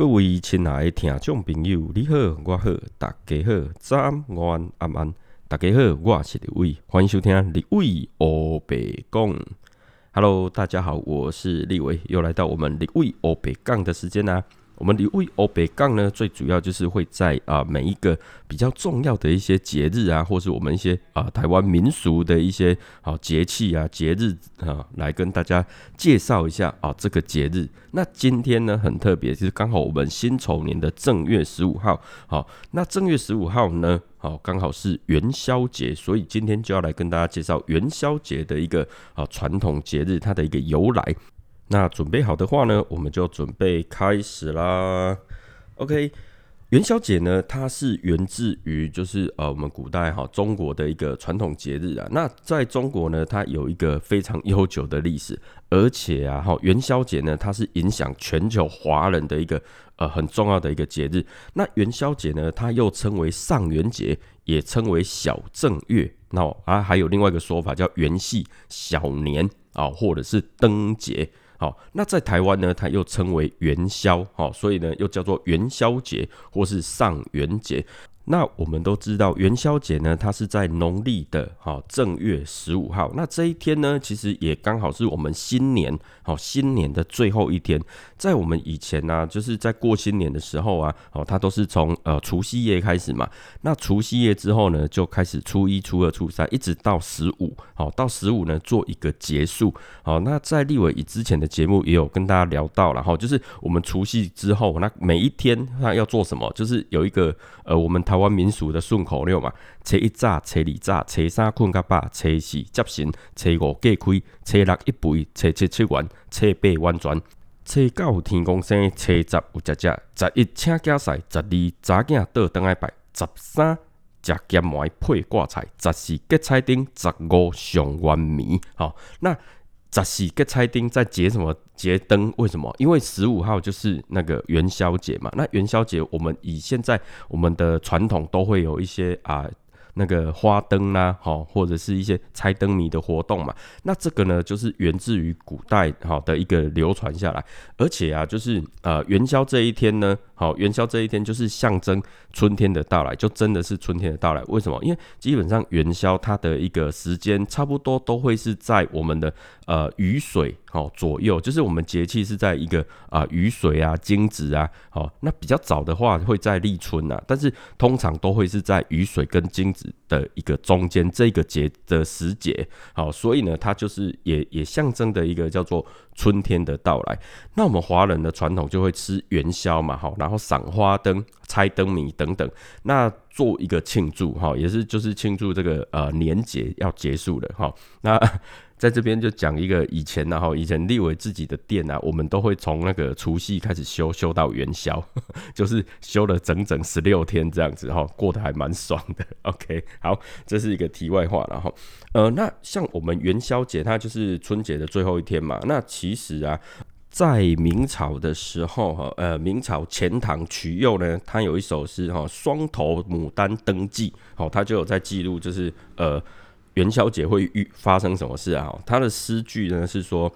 各位亲爱的听众朋友，你好，我好，大家好，早安、午安、晚安，大家好，我是李伟，欢迎收听李伟欧北讲。Hello，大家好，我是李伟，又来到我们李伟欧北讲的时间啦。我们李卫欧北杠呢，最主要就是会在啊每一个比较重要的一些节日啊，或是我们一些啊台湾民俗的一些好节气啊节日啊，来跟大家介绍一下啊这个节日。那今天呢很特别，就是刚好我们辛丑年的正月十五号，好，那正月十五号呢，好刚好是元宵节，所以今天就要来跟大家介绍元宵节的一个啊传统节日，它的一个由来。那准备好的话呢，我们就准备开始啦。OK，元宵节呢，它是源自于就是呃我们古代哈中国的一个传统节日啊。那在中国呢，它有一个非常悠久的历史，而且啊哈元宵节呢，它是影响全球华人的一个呃很重要的一个节日。那元宵节呢，它又称为上元节，也称为小正月。那啊还有另外一个说法叫元夕、小年啊，或者是灯节。好，那在台湾呢，它又称为元宵，好，所以呢又叫做元宵节或是上元节。那我们都知道元宵节呢，它是在农历的哈正月十五号。那这一天呢，其实也刚好是我们新年好新年的最后一天。在我们以前呢，就是在过新年的时候啊，哦，它都是从呃除夕夜开始嘛。那除夕夜之后呢，就开始初一、初二、初三，一直到十五，好，到十五呢做一个结束。好，那在立伟以之前的节目也有跟大家聊到了哈，就是我们除夕之后，那每一天那要做什么？就是有一个呃，我们台湾民俗的顺口溜嘛，初一早，初二早，初三困到饱，初四接神，初五过开，初六一杯，初七七元，初八完全，初九天公生，初十有食食，十一请假赛，十二查囝倒灯来拜，十三食咸糜配挂菜，十四结彩灯，十五上元暝。好，那十四结彩灯在结什么？结灯？为什么？因为十五号就是那个元宵节嘛。那元宵节，我们以现在我们的传统都会有一些啊。那个花灯啦，好，或者是一些猜灯谜的活动嘛，那这个呢，就是源自于古代好的一个流传下来，而且啊，就是呃元宵这一天呢，好元宵这一天就是象征春天的到来，就真的是春天的到来。为什么？因为基本上元宵它的一个时间差不多都会是在我们的呃雨水好左右，就是我们节气是在一个啊雨水啊惊蛰啊，好，那比较早的话会在立春呐，但是通常都会是在雨水跟惊蛰。的一个中间这个节的时节，好，所以呢，它就是也也象征的一个叫做春天的到来。那我们华人的传统就会吃元宵嘛，好，然后赏花灯、猜灯谜等等，那做一个庆祝，哈，也是就是庆祝这个呃年节要结束了，哈，那。在这边就讲一个以前呢哈，以前立伟自己的店啊，我们都会从那个除夕开始修，修到元宵，就是修了整整十六天这样子哈，过得还蛮爽的。OK，好，这是一个题外话了哈。呃，那像我们元宵节，它就是春节的最后一天嘛。那其实啊，在明朝的时候哈，呃，明朝钱塘曲佑呢，他有一首诗哈，《双头牡丹登记》，好，他就有在记录，就是呃。元宵节会遇发生什么事啊？他的诗句呢是说：“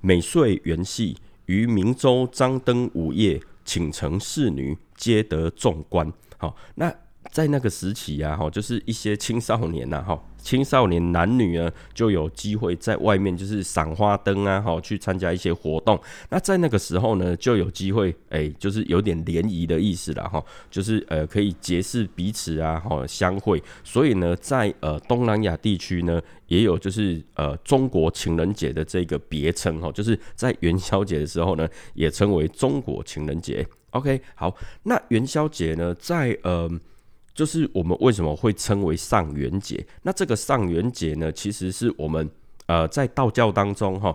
每岁元夕，于明州张灯午夜，请城侍女皆得众观。”好，那。在那个时期啊，哈，就是一些青少年呐，哈，青少年男女呢，就有机会在外面就是赏花灯啊，哈，去参加一些活动。那在那个时候呢，就有机会，哎，就是有点联谊的意思了，哈，就是呃，可以结识彼此啊，哈，相会。所以呢，在呃东南亚地区呢，也有就是呃中国情人节的这个别称，哈，就是在元宵节的时候呢，也称为中国情人节。OK，好，那元宵节呢，在呃。就是我们为什么会称为上元节？那这个上元节呢，其实是我们呃在道教当中哈，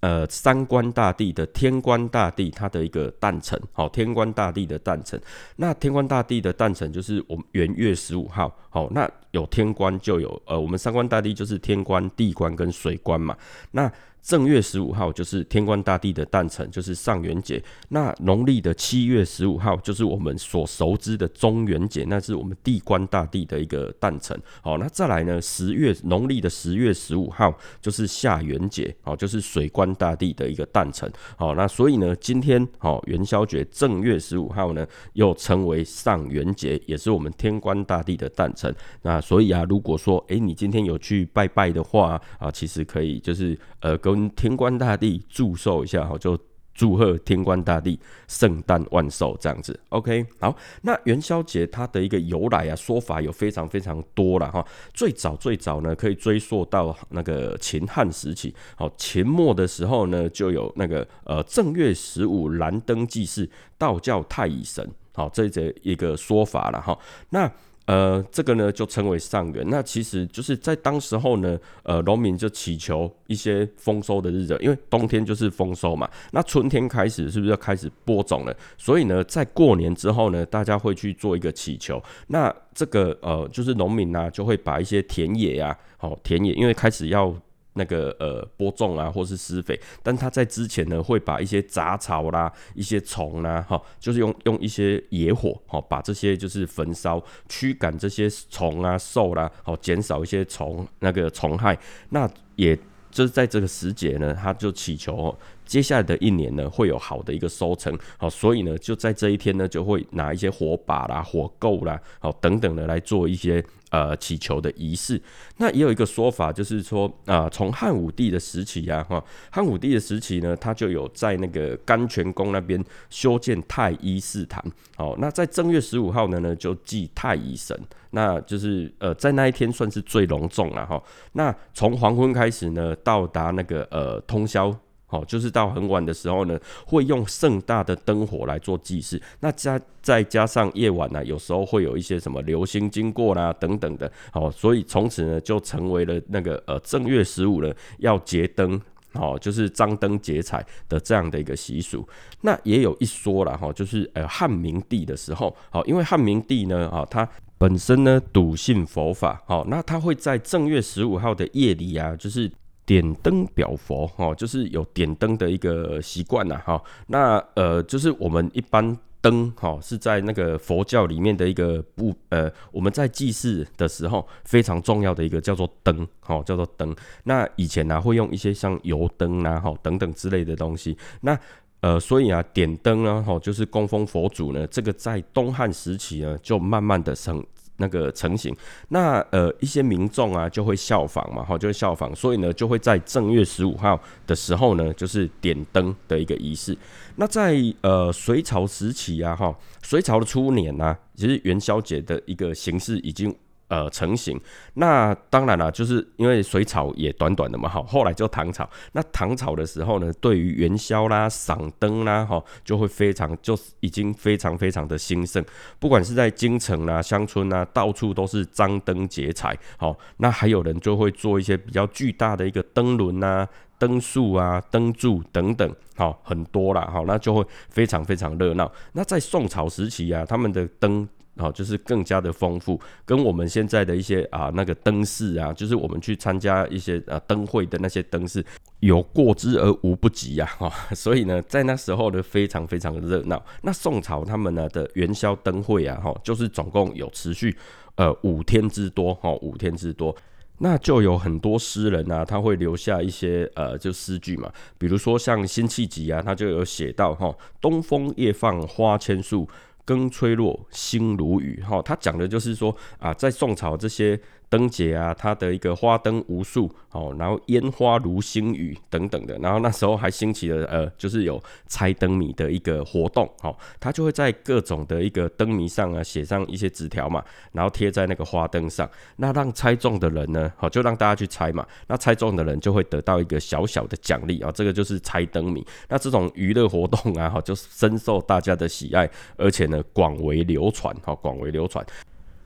呃三官大帝的天官大帝他的一个诞辰，好天官大帝的诞辰。那天官大帝的诞辰就是我们元月十五号，好那有天官就有呃我们三官大帝就是天官、地官跟水官嘛。那正月十五号就是天官大帝的诞辰，就是上元节。那农历的七月十五号就是我们所熟知的中元节，那是我们地官大帝的一个诞辰。好，那再来呢，十月农历的十月十五号就是下元节，好，就是水官大帝的一个诞辰。好，那所以呢，今天哦元宵节正月十五号呢，又称为上元节，也是我们天官大帝的诞辰。那所以啊，如果说哎，你今天有去拜拜的话啊，其实可以就是呃跟天官大帝祝寿一下哈，就祝贺天官大帝圣诞万寿这样子。OK，好，那元宵节它的一个由来啊，说法有非常非常多了哈。最早最早呢，可以追溯到那个秦汉时期。好，秦末的时候呢，就有那个呃正月十五燃灯祭祀道教太乙神，好这这一个说法了哈。那呃，这个呢就称为上元，那其实就是在当时候呢，呃，农民就祈求一些丰收的日子，因为冬天就是丰收嘛，那春天开始是不是要开始播种了？所以呢，在过年之后呢，大家会去做一个祈求，那这个呃，就是农民呢就会把一些田野呀，好田野，因为开始要。那个呃播种啊，或是施肥，但他在之前呢，会把一些杂草啦、一些虫啦，哈，就是用用一些野火，哈，把这些就是焚烧，驱赶这些虫啊、兽啦，好，减少一些虫那个虫害。那也就是在这个时节呢，他就祈求接下来的一年呢，会有好的一个收成，好，所以呢，就在这一天呢，就会拿一些火把啦、火垢啦，好等等的来做一些。呃，祈求的仪式，那也有一个说法，就是说啊，从汉武帝的时期呀，哈，汉武帝的时期呢，他就有在那个甘泉宫那边修建太医寺坛，哦，那在正月十五号呢，呢就祭太乙神，那就是呃，在那一天算是最隆重了哈。那从黄昏开始呢，到达那个呃通宵。哦，就是到很晚的时候呢，会用盛大的灯火来做祭祀。那加再加上夜晚呢，有时候会有一些什么流星经过啦等等的。哦，所以从此呢，就成为了那个呃正月十五呢要结灯，哦，就是张灯结彩的这样的一个习俗。那也有一说了哈，就是呃汉明帝的时候，哦，因为汉明帝呢，啊，他本身呢笃信佛法，哦，那他会在正月十五号的夜里啊，就是。点灯表佛，哈，就是有点灯的一个习惯呐，哈。那呃，就是我们一般灯，哈，是在那个佛教里面的一个不，呃，我们在祭祀的时候非常重要的一个叫做灯，哈，叫做灯。那以前呢，会用一些像油灯啊，哈，等等之类的东西。那呃，所以啊，点灯啊，哈，就是供奉佛祖呢，这个在东汉时期呢，就慢慢的成。那个成型，那呃一些民众啊就会效仿嘛，哈，就会效仿，所以呢就会在正月十五号的时候呢，就是点灯的一个仪式。那在呃隋朝时期啊，哈，隋朝的初年呢，其实元宵节的一个形式已经。呃，成型。那当然了，就是因为隋朝也短短的嘛，哈。后来就唐朝。那唐朝的时候呢，对于元宵啦、赏灯啦，哈，就会非常，就已经非常非常的兴盛。不管是在京城啊、乡村啊，到处都是张灯结彩。好，那还有人就会做一些比较巨大的一个灯轮啊、灯树啊、灯柱等等，好，很多啦，好，那就会非常非常热闹。那在宋朝时期啊，他们的灯。哦，就是更加的丰富，跟我们现在的一些啊那个灯饰啊，就是我们去参加一些呃灯会的那些灯饰，有过之而无不及呀，哈。所以呢，在那时候呢，非常非常的热闹。那宋朝他们呢的元宵灯会啊，哈，就是总共有持续呃五天之多，哈，五天之多。那就有很多诗人啊，他会留下一些呃就诗句嘛，比如说像辛弃疾啊，他就有写到哈，东风夜放花千树。更吹落，星如雨。哈，他讲的就是说啊，在宋朝这些。灯节啊，它的一个花灯无数哦，然后烟花如星雨等等的，然后那时候还兴起了呃，就是有猜灯谜的一个活动哦，他就会在各种的一个灯谜上啊写上一些纸条嘛，然后贴在那个花灯上，那让猜中的人呢，好就让大家去猜嘛，那猜中的人就会得到一个小小的奖励啊，这个就是猜灯谜。那这种娱乐活动啊，哈，就深受大家的喜爱，而且呢广为流传，哈，广为流传。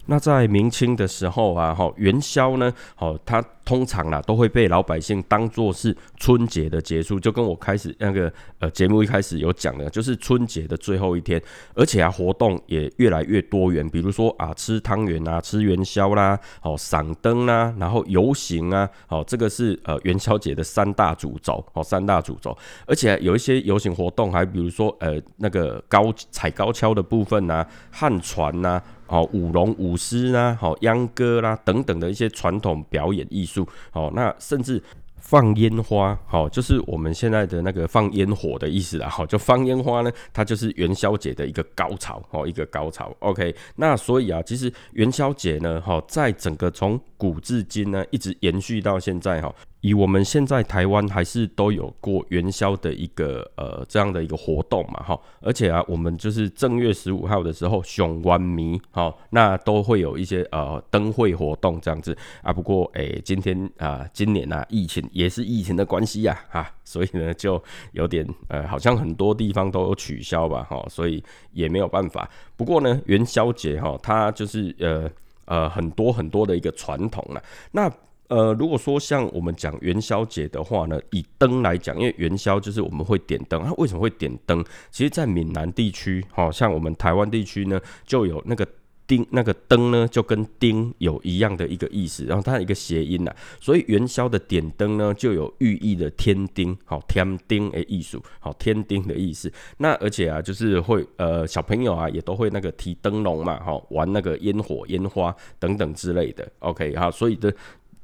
那在明清的时候啊，哈元宵呢，好，它通常啦都会被老百姓当做是春节的结束，就跟我开始那个呃节目一开始有讲的，就是春节的最后一天，而且啊活动也越来越多元，比如说啊吃汤圆啊，吃元宵啦，哦赏灯啦，然后游行啊，哦这个是呃元宵节的三大主轴，哦三大主轴，而且有一些游行活动，还比如说呃那个高踩高跷的部分呐，旱船呐。哦，舞龙舞狮啦，好秧歌啦等等的一些传统表演艺术，哦，那甚至放烟花，好，就是我们现在的那个放烟火的意思啦，好，就放烟花呢，它就是元宵节的一个高潮，哦，一个高潮。OK，那所以啊，其实元宵节呢，哈，在整个从古至今呢，一直延续到现在，哈。以我们现在台湾还是都有过元宵的一个呃这样的一个活动嘛哈，而且啊我们就是正月十五号的时候，熊湾迷哈，那都会有一些呃灯会活动这样子啊。不过诶，今天啊今年啊疫情也是疫情的关系呀哈，所以呢就有点呃好像很多地方都有取消吧哈，所以也没有办法。不过呢元宵节哈，它就是呃呃很多很多的一个传统了那。呃，如果说像我们讲元宵节的话呢，以灯来讲，因为元宵就是我们会点灯，它为什么会点灯？其实，在闽南地区，好像我们台湾地区呢，就有那个丁，那个灯呢，就跟丁有一样的一个意思，然后它一个谐音呐，所以元宵的点灯呢，就有寓意的添丁，好添丁诶艺术，好添丁的意思。那而且啊，就是会呃小朋友啊，也都会那个提灯笼嘛，好玩那个烟火、烟花等等之类的。OK，哈，所以的。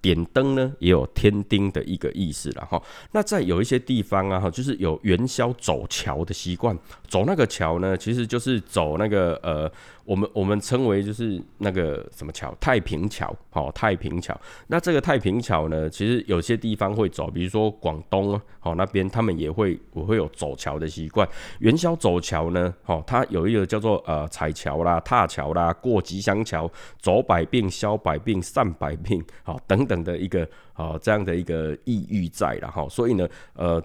点灯呢，也有天丁的一个意思了哈。那在有一些地方啊，哈，就是有元宵走桥的习惯。走那个桥呢，其实就是走那个呃，我们我们称为就是那个什么桥，太平桥，好，太平桥。那这个太平桥呢，其实有些地方会走，比如说广东好那边，他们也会我会有走桥的习惯。元宵走桥呢，好，它有一个叫做呃彩桥啦、踏桥啦、过吉祥桥、走百病、消百病、散百病，好等等的一个好这样的一个意喻在了哈。所以呢，呃。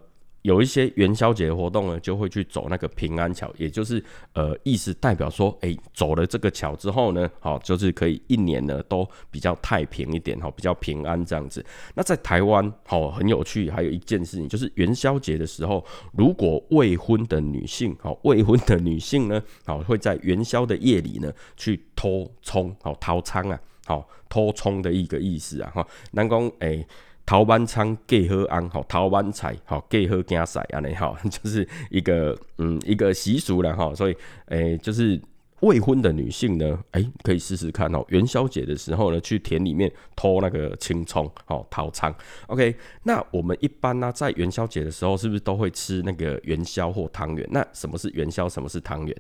有一些元宵节的活动呢，就会去走那个平安桥，也就是呃，意思代表说，哎，走了这个桥之后呢，好，就是可以一年呢都比较太平一点，哈，比较平安这样子。那在台湾，好，很有趣，还有一件事情，就是元宵节的时候，如果未婚的女性，好，未婚的女性呢，好，会在元宵的夜里呢去偷葱，好，掏仓啊，好，偷葱的一个意思啊，哈，南宫，哎。桃班仓给喝安，好桃班菜，好给喝加塞安尼，好 就是一个嗯一个习俗了哈，所以诶就是未婚的女性呢，诶可以试试看哦，元宵节的时候呢，去田里面偷那个青葱，好桃仓。OK，那我们一般呢，在元宵节的时候，是不是都会吃那个元宵或汤圆？那什么是元宵？什么是汤圆？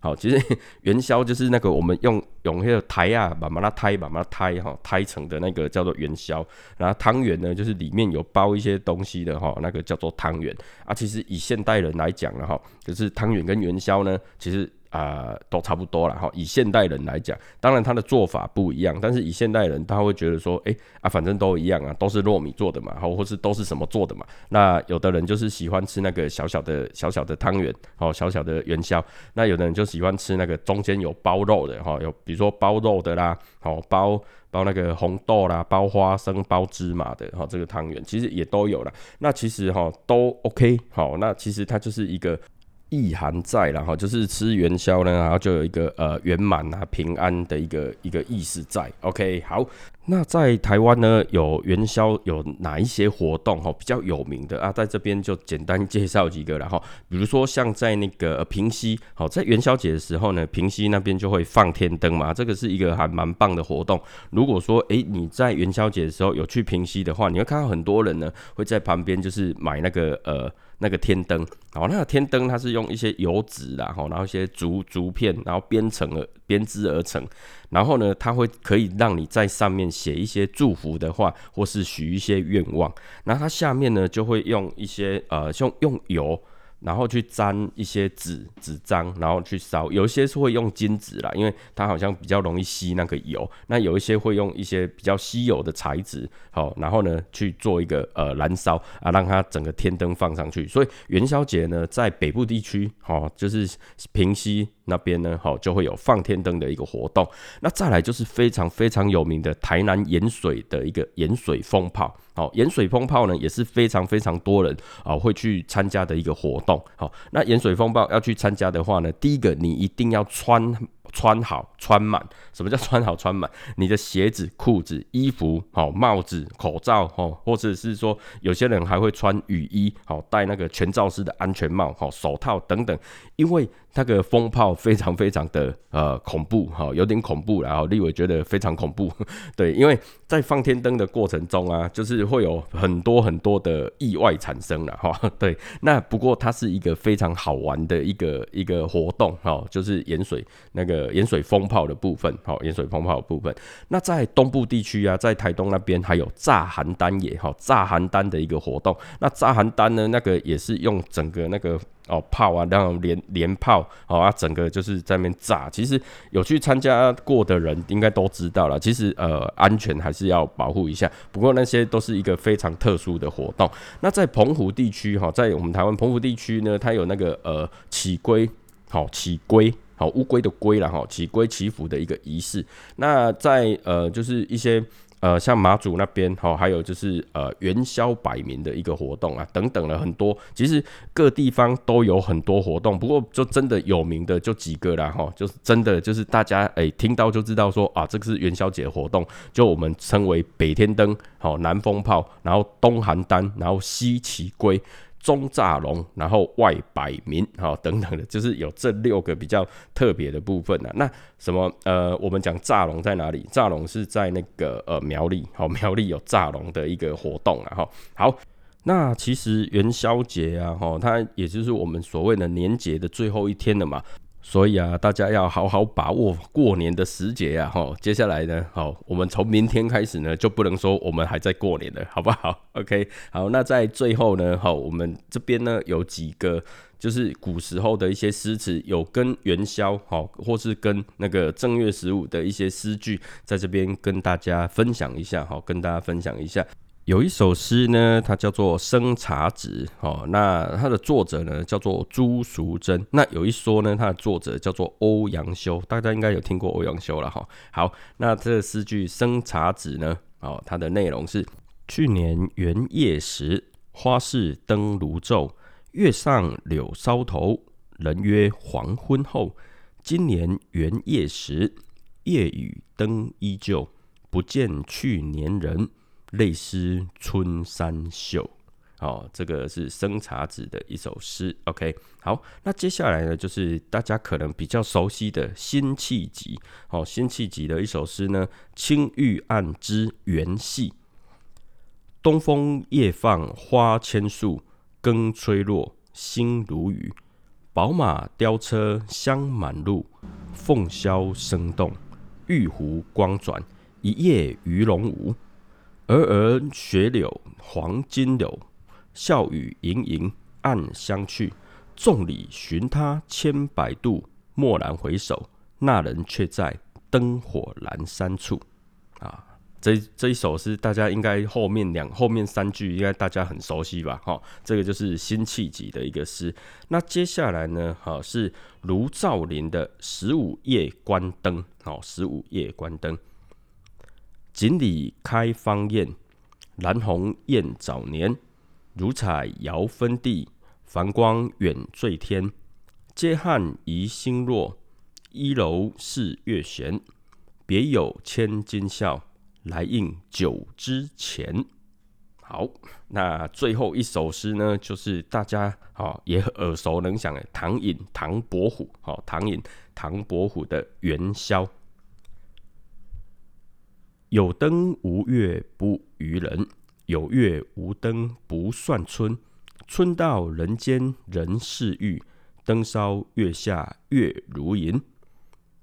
好，其实 元宵就是那个我们用用那个胎啊，把把它胎，把它胎哈，胎成的那个叫做元宵。然后汤圆呢，就是里面有包一些东西的哈，那个叫做汤圆。啊，其实以现代人来讲了哈，就是汤圆跟元宵呢，其实。啊，都差不多了哈。以现代人来讲，当然他的做法不一样，但是以现代人他会觉得说，哎啊，反正都一样啊，都是糯米做的嘛，好，或是都是什么做的嘛。那有的人就是喜欢吃那个小小的小小的汤圆，哦，小小的元宵。那有的人就喜欢吃那个中间有包肉的，哈，有比如说包肉的啦，好，包包那个红豆啦，包花生、包芝麻的，哈，这个汤圆其实也都有了。那其实哈都 OK，好，那其实它就是一个。意涵在然后就是吃元宵呢，然后就有一个呃圆满啊平安的一个一个意思在。OK，好，那在台湾呢有元宵有哪一些活动哈比较有名的啊？在这边就简单介绍几个然后，比如说像在那个平西，好在元宵节的时候呢，平西那边就会放天灯嘛，这个是一个还蛮棒的活动。如果说诶你在元宵节的时候有去平西的话，你会看到很多人呢会在旁边就是买那个呃。那个天灯，好，那个天灯它是用一些油纸啦，然后一些竹竹片，然后编成了编织而成，然后呢，它会可以让你在上面写一些祝福的话，或是许一些愿望，那它下面呢就会用一些呃，用用油。然后去粘一些纸纸张，然后去烧。有一些是会用金纸啦，因为它好像比较容易吸那个油。那有一些会用一些比较稀有的材质，好，然后呢去做一个呃燃烧啊，让它整个天灯放上去。所以元宵节呢，在北部地区，好，就是平西那边呢，好就会有放天灯的一个活动。那再来就是非常非常有名的台南盐水的一个盐水风炮。好，盐水风炮呢也是非常非常多人啊会去参加的一个活动。好，那盐水风暴要去参加的话呢，第一个你一定要穿。穿好穿满，什么叫 穿好穿满？你的鞋子、裤子、衣服、好帽子、口罩，哦，或者是说有些人还会穿雨衣，好戴那个全罩式的安全帽，好手套等等，因为。那个风炮非常非常的呃恐怖哈，有点恐怖，然后立伟觉得非常恐怖，对，因为在放天灯的过程中啊，就是会有很多很多的意外产生了哈，对，那不过它是一个非常好玩的一个一个活动哈，就是盐水那个呃盐水风炮的部分，好，盐水风炮的部分。那在东部地区啊，在台东那边还有炸邯郸也哈，炸邯郸的一个活动。那炸邯郸呢，那个也是用整个那个。哦，炮啊，然后连连炮，哦啊，整个就是在那边炸。其实有去参加过的人，应该都知道了。其实呃，安全还是要保护一下。不过那些都是一个非常特殊的活动。那在澎湖地区哈，在我们台湾澎湖地区呢，它有那个呃起龟，好起龟，好乌龟的龟了哈，起龟祈福的一个仪式。那在呃，就是一些。呃，像马祖那边哈，还有就是呃元宵摆民的一个活动啊，等等了很多。其实各地方都有很多活动，不过就真的有名的就几个啦哈，就是真的就是大家哎听到就知道说啊，这个是元宵节活动，就我们称为北天灯，好南风炮，然后东邯郸，然后西起龟。中炸龙，然后外百民，哈等等的，就是有这六个比较特别的部分呢。那什么呃，我们讲炸龙在哪里？炸龙是在那个呃苗栗，好苗栗有炸龙的一个活动啊，哈好。那其实元宵节啊，哈它也就是我们所谓的年节的最后一天了嘛。所以啊，大家要好好把握过年的时节啊！哈，接下来呢，好，我们从明天开始呢，就不能说我们还在过年了，好不好？OK，好，那在最后呢，好，我们这边呢有几个就是古时候的一些诗词，有跟元宵，好，或是跟那个正月十五的一些诗句，在这边跟大家分享一下，好，跟大家分享一下。有一首诗呢，它叫做《生茶子》哦，那它的作者呢叫做朱淑珍。那有一说呢，它的作者叫做欧阳修，大家应该有听过欧阳修了哈。好，那这诗句《生茶子》呢，哦，它的内容是：去年元夜时，花市灯如昼，月上柳梢头，人约黄昏后。今年元夜时，夜雨灯依旧，不见去年人。泪湿春衫袖，哦，这个是生茶子的一首诗。OK，好，那接下来呢，就是大家可能比较熟悉的辛弃疾，哦，辛弃疾的一首诗呢，《青玉案之元夕》。东风夜放花千树，更吹落，星如雨。宝马雕车香满路，凤箫声动，玉壶光转，一夜鱼龙舞。鹅儿雪柳黄金柳，笑语盈盈暗香去。众里寻他千百度，蓦然回首，那人却在灯火阑珊处。啊，这这一首诗，大家应该后面两后面三句应该大家很熟悉吧？哈，这个就是辛弃疾的一个诗。那接下来呢？哈，是卢照邻的《十五夜观灯》。好，《十五夜观灯》。锦鲤开芳宴，兰红艳早年。如彩遥分地，繁光远坠天。嗟叹疑心弱，一楼是月闲。别有千金笑，来应九之前。好，那最后一首诗呢，就是大家好也耳熟能详的唐寅唐伯虎。好，唐寅唐伯虎的元宵。有灯无月不娱人，有月无灯不算春。春到人间人似玉，灯烧月下月如银。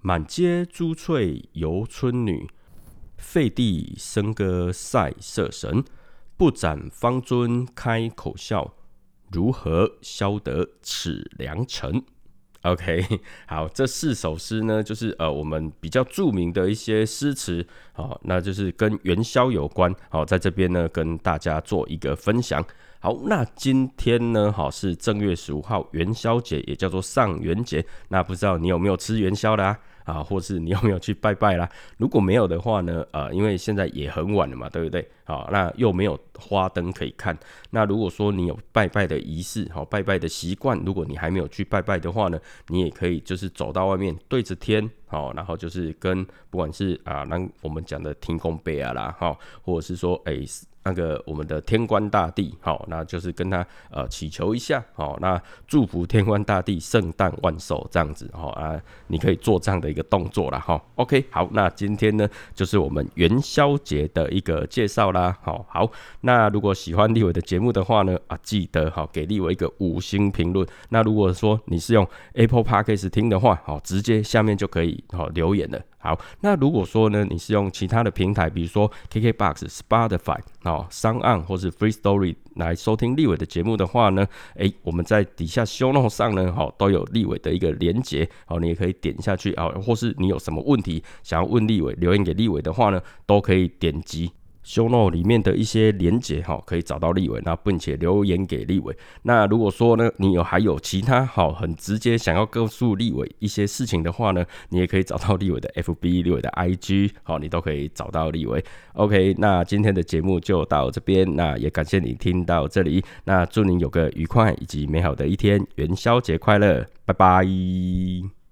满街珠翠游春女，废帝笙歌赛色神。不展方尊开口笑，如何消得此良辰？OK，好，这四首诗呢，就是呃我们比较著名的一些诗词，好，那就是跟元宵有关，好，在这边呢跟大家做一个分享。好，那今天呢，好是正月十五号元宵节，也叫做上元节。那不知道你有没有吃元宵的？啊，啊或是你 有没有去拜拜啦？如果没有的话呢，呃，因为现在也很晚了嘛，对不对？好，那又没有花灯可以看。那如果说你有拜拜的仪式，好，拜拜的习惯，如果你还没有去拜拜的话呢，你也可以就是走到外面对着天，好，然后就是跟不管是啊，那我们讲的天公伯啊啦，哈，或者是说哎。那个我们的天官大帝，好，那就是跟他呃祈求一下，好，那祝福天官大帝圣诞万寿这样子，好啊，你可以做这样的一个动作了，哈，OK，好，那今天呢就是我们元宵节的一个介绍啦，好好，那如果喜欢立伟的节目的话呢，啊，记得好给立伟一个五星评论。那如果说你是用 Apple Podcast 听的话，好，直接下面就可以好留言了。好，那如果说呢，你是用其他的平台，比如说 KKBox、Spotify、哦、商岸或是 Free Story 来收听立伟的节目的话呢，诶，我们在底下 Show Note 上呢，好都有立伟的一个连接，好，你也可以点下去啊，或是你有什么问题想要问立伟，留言给立伟的话呢，都可以点击。修 no 里面的一些连结哈，可以找到立伟，那并且留言给立伟。那如果说呢，你有还有其他好很直接想要告诉立伟一些事情的话呢，你也可以找到立伟的 FB、立伟的 IG，好，你都可以找到立伟。OK，那今天的节目就到这边，那也感谢你听到这里，那祝你有个愉快以及美好的一天，元宵节快乐，拜拜。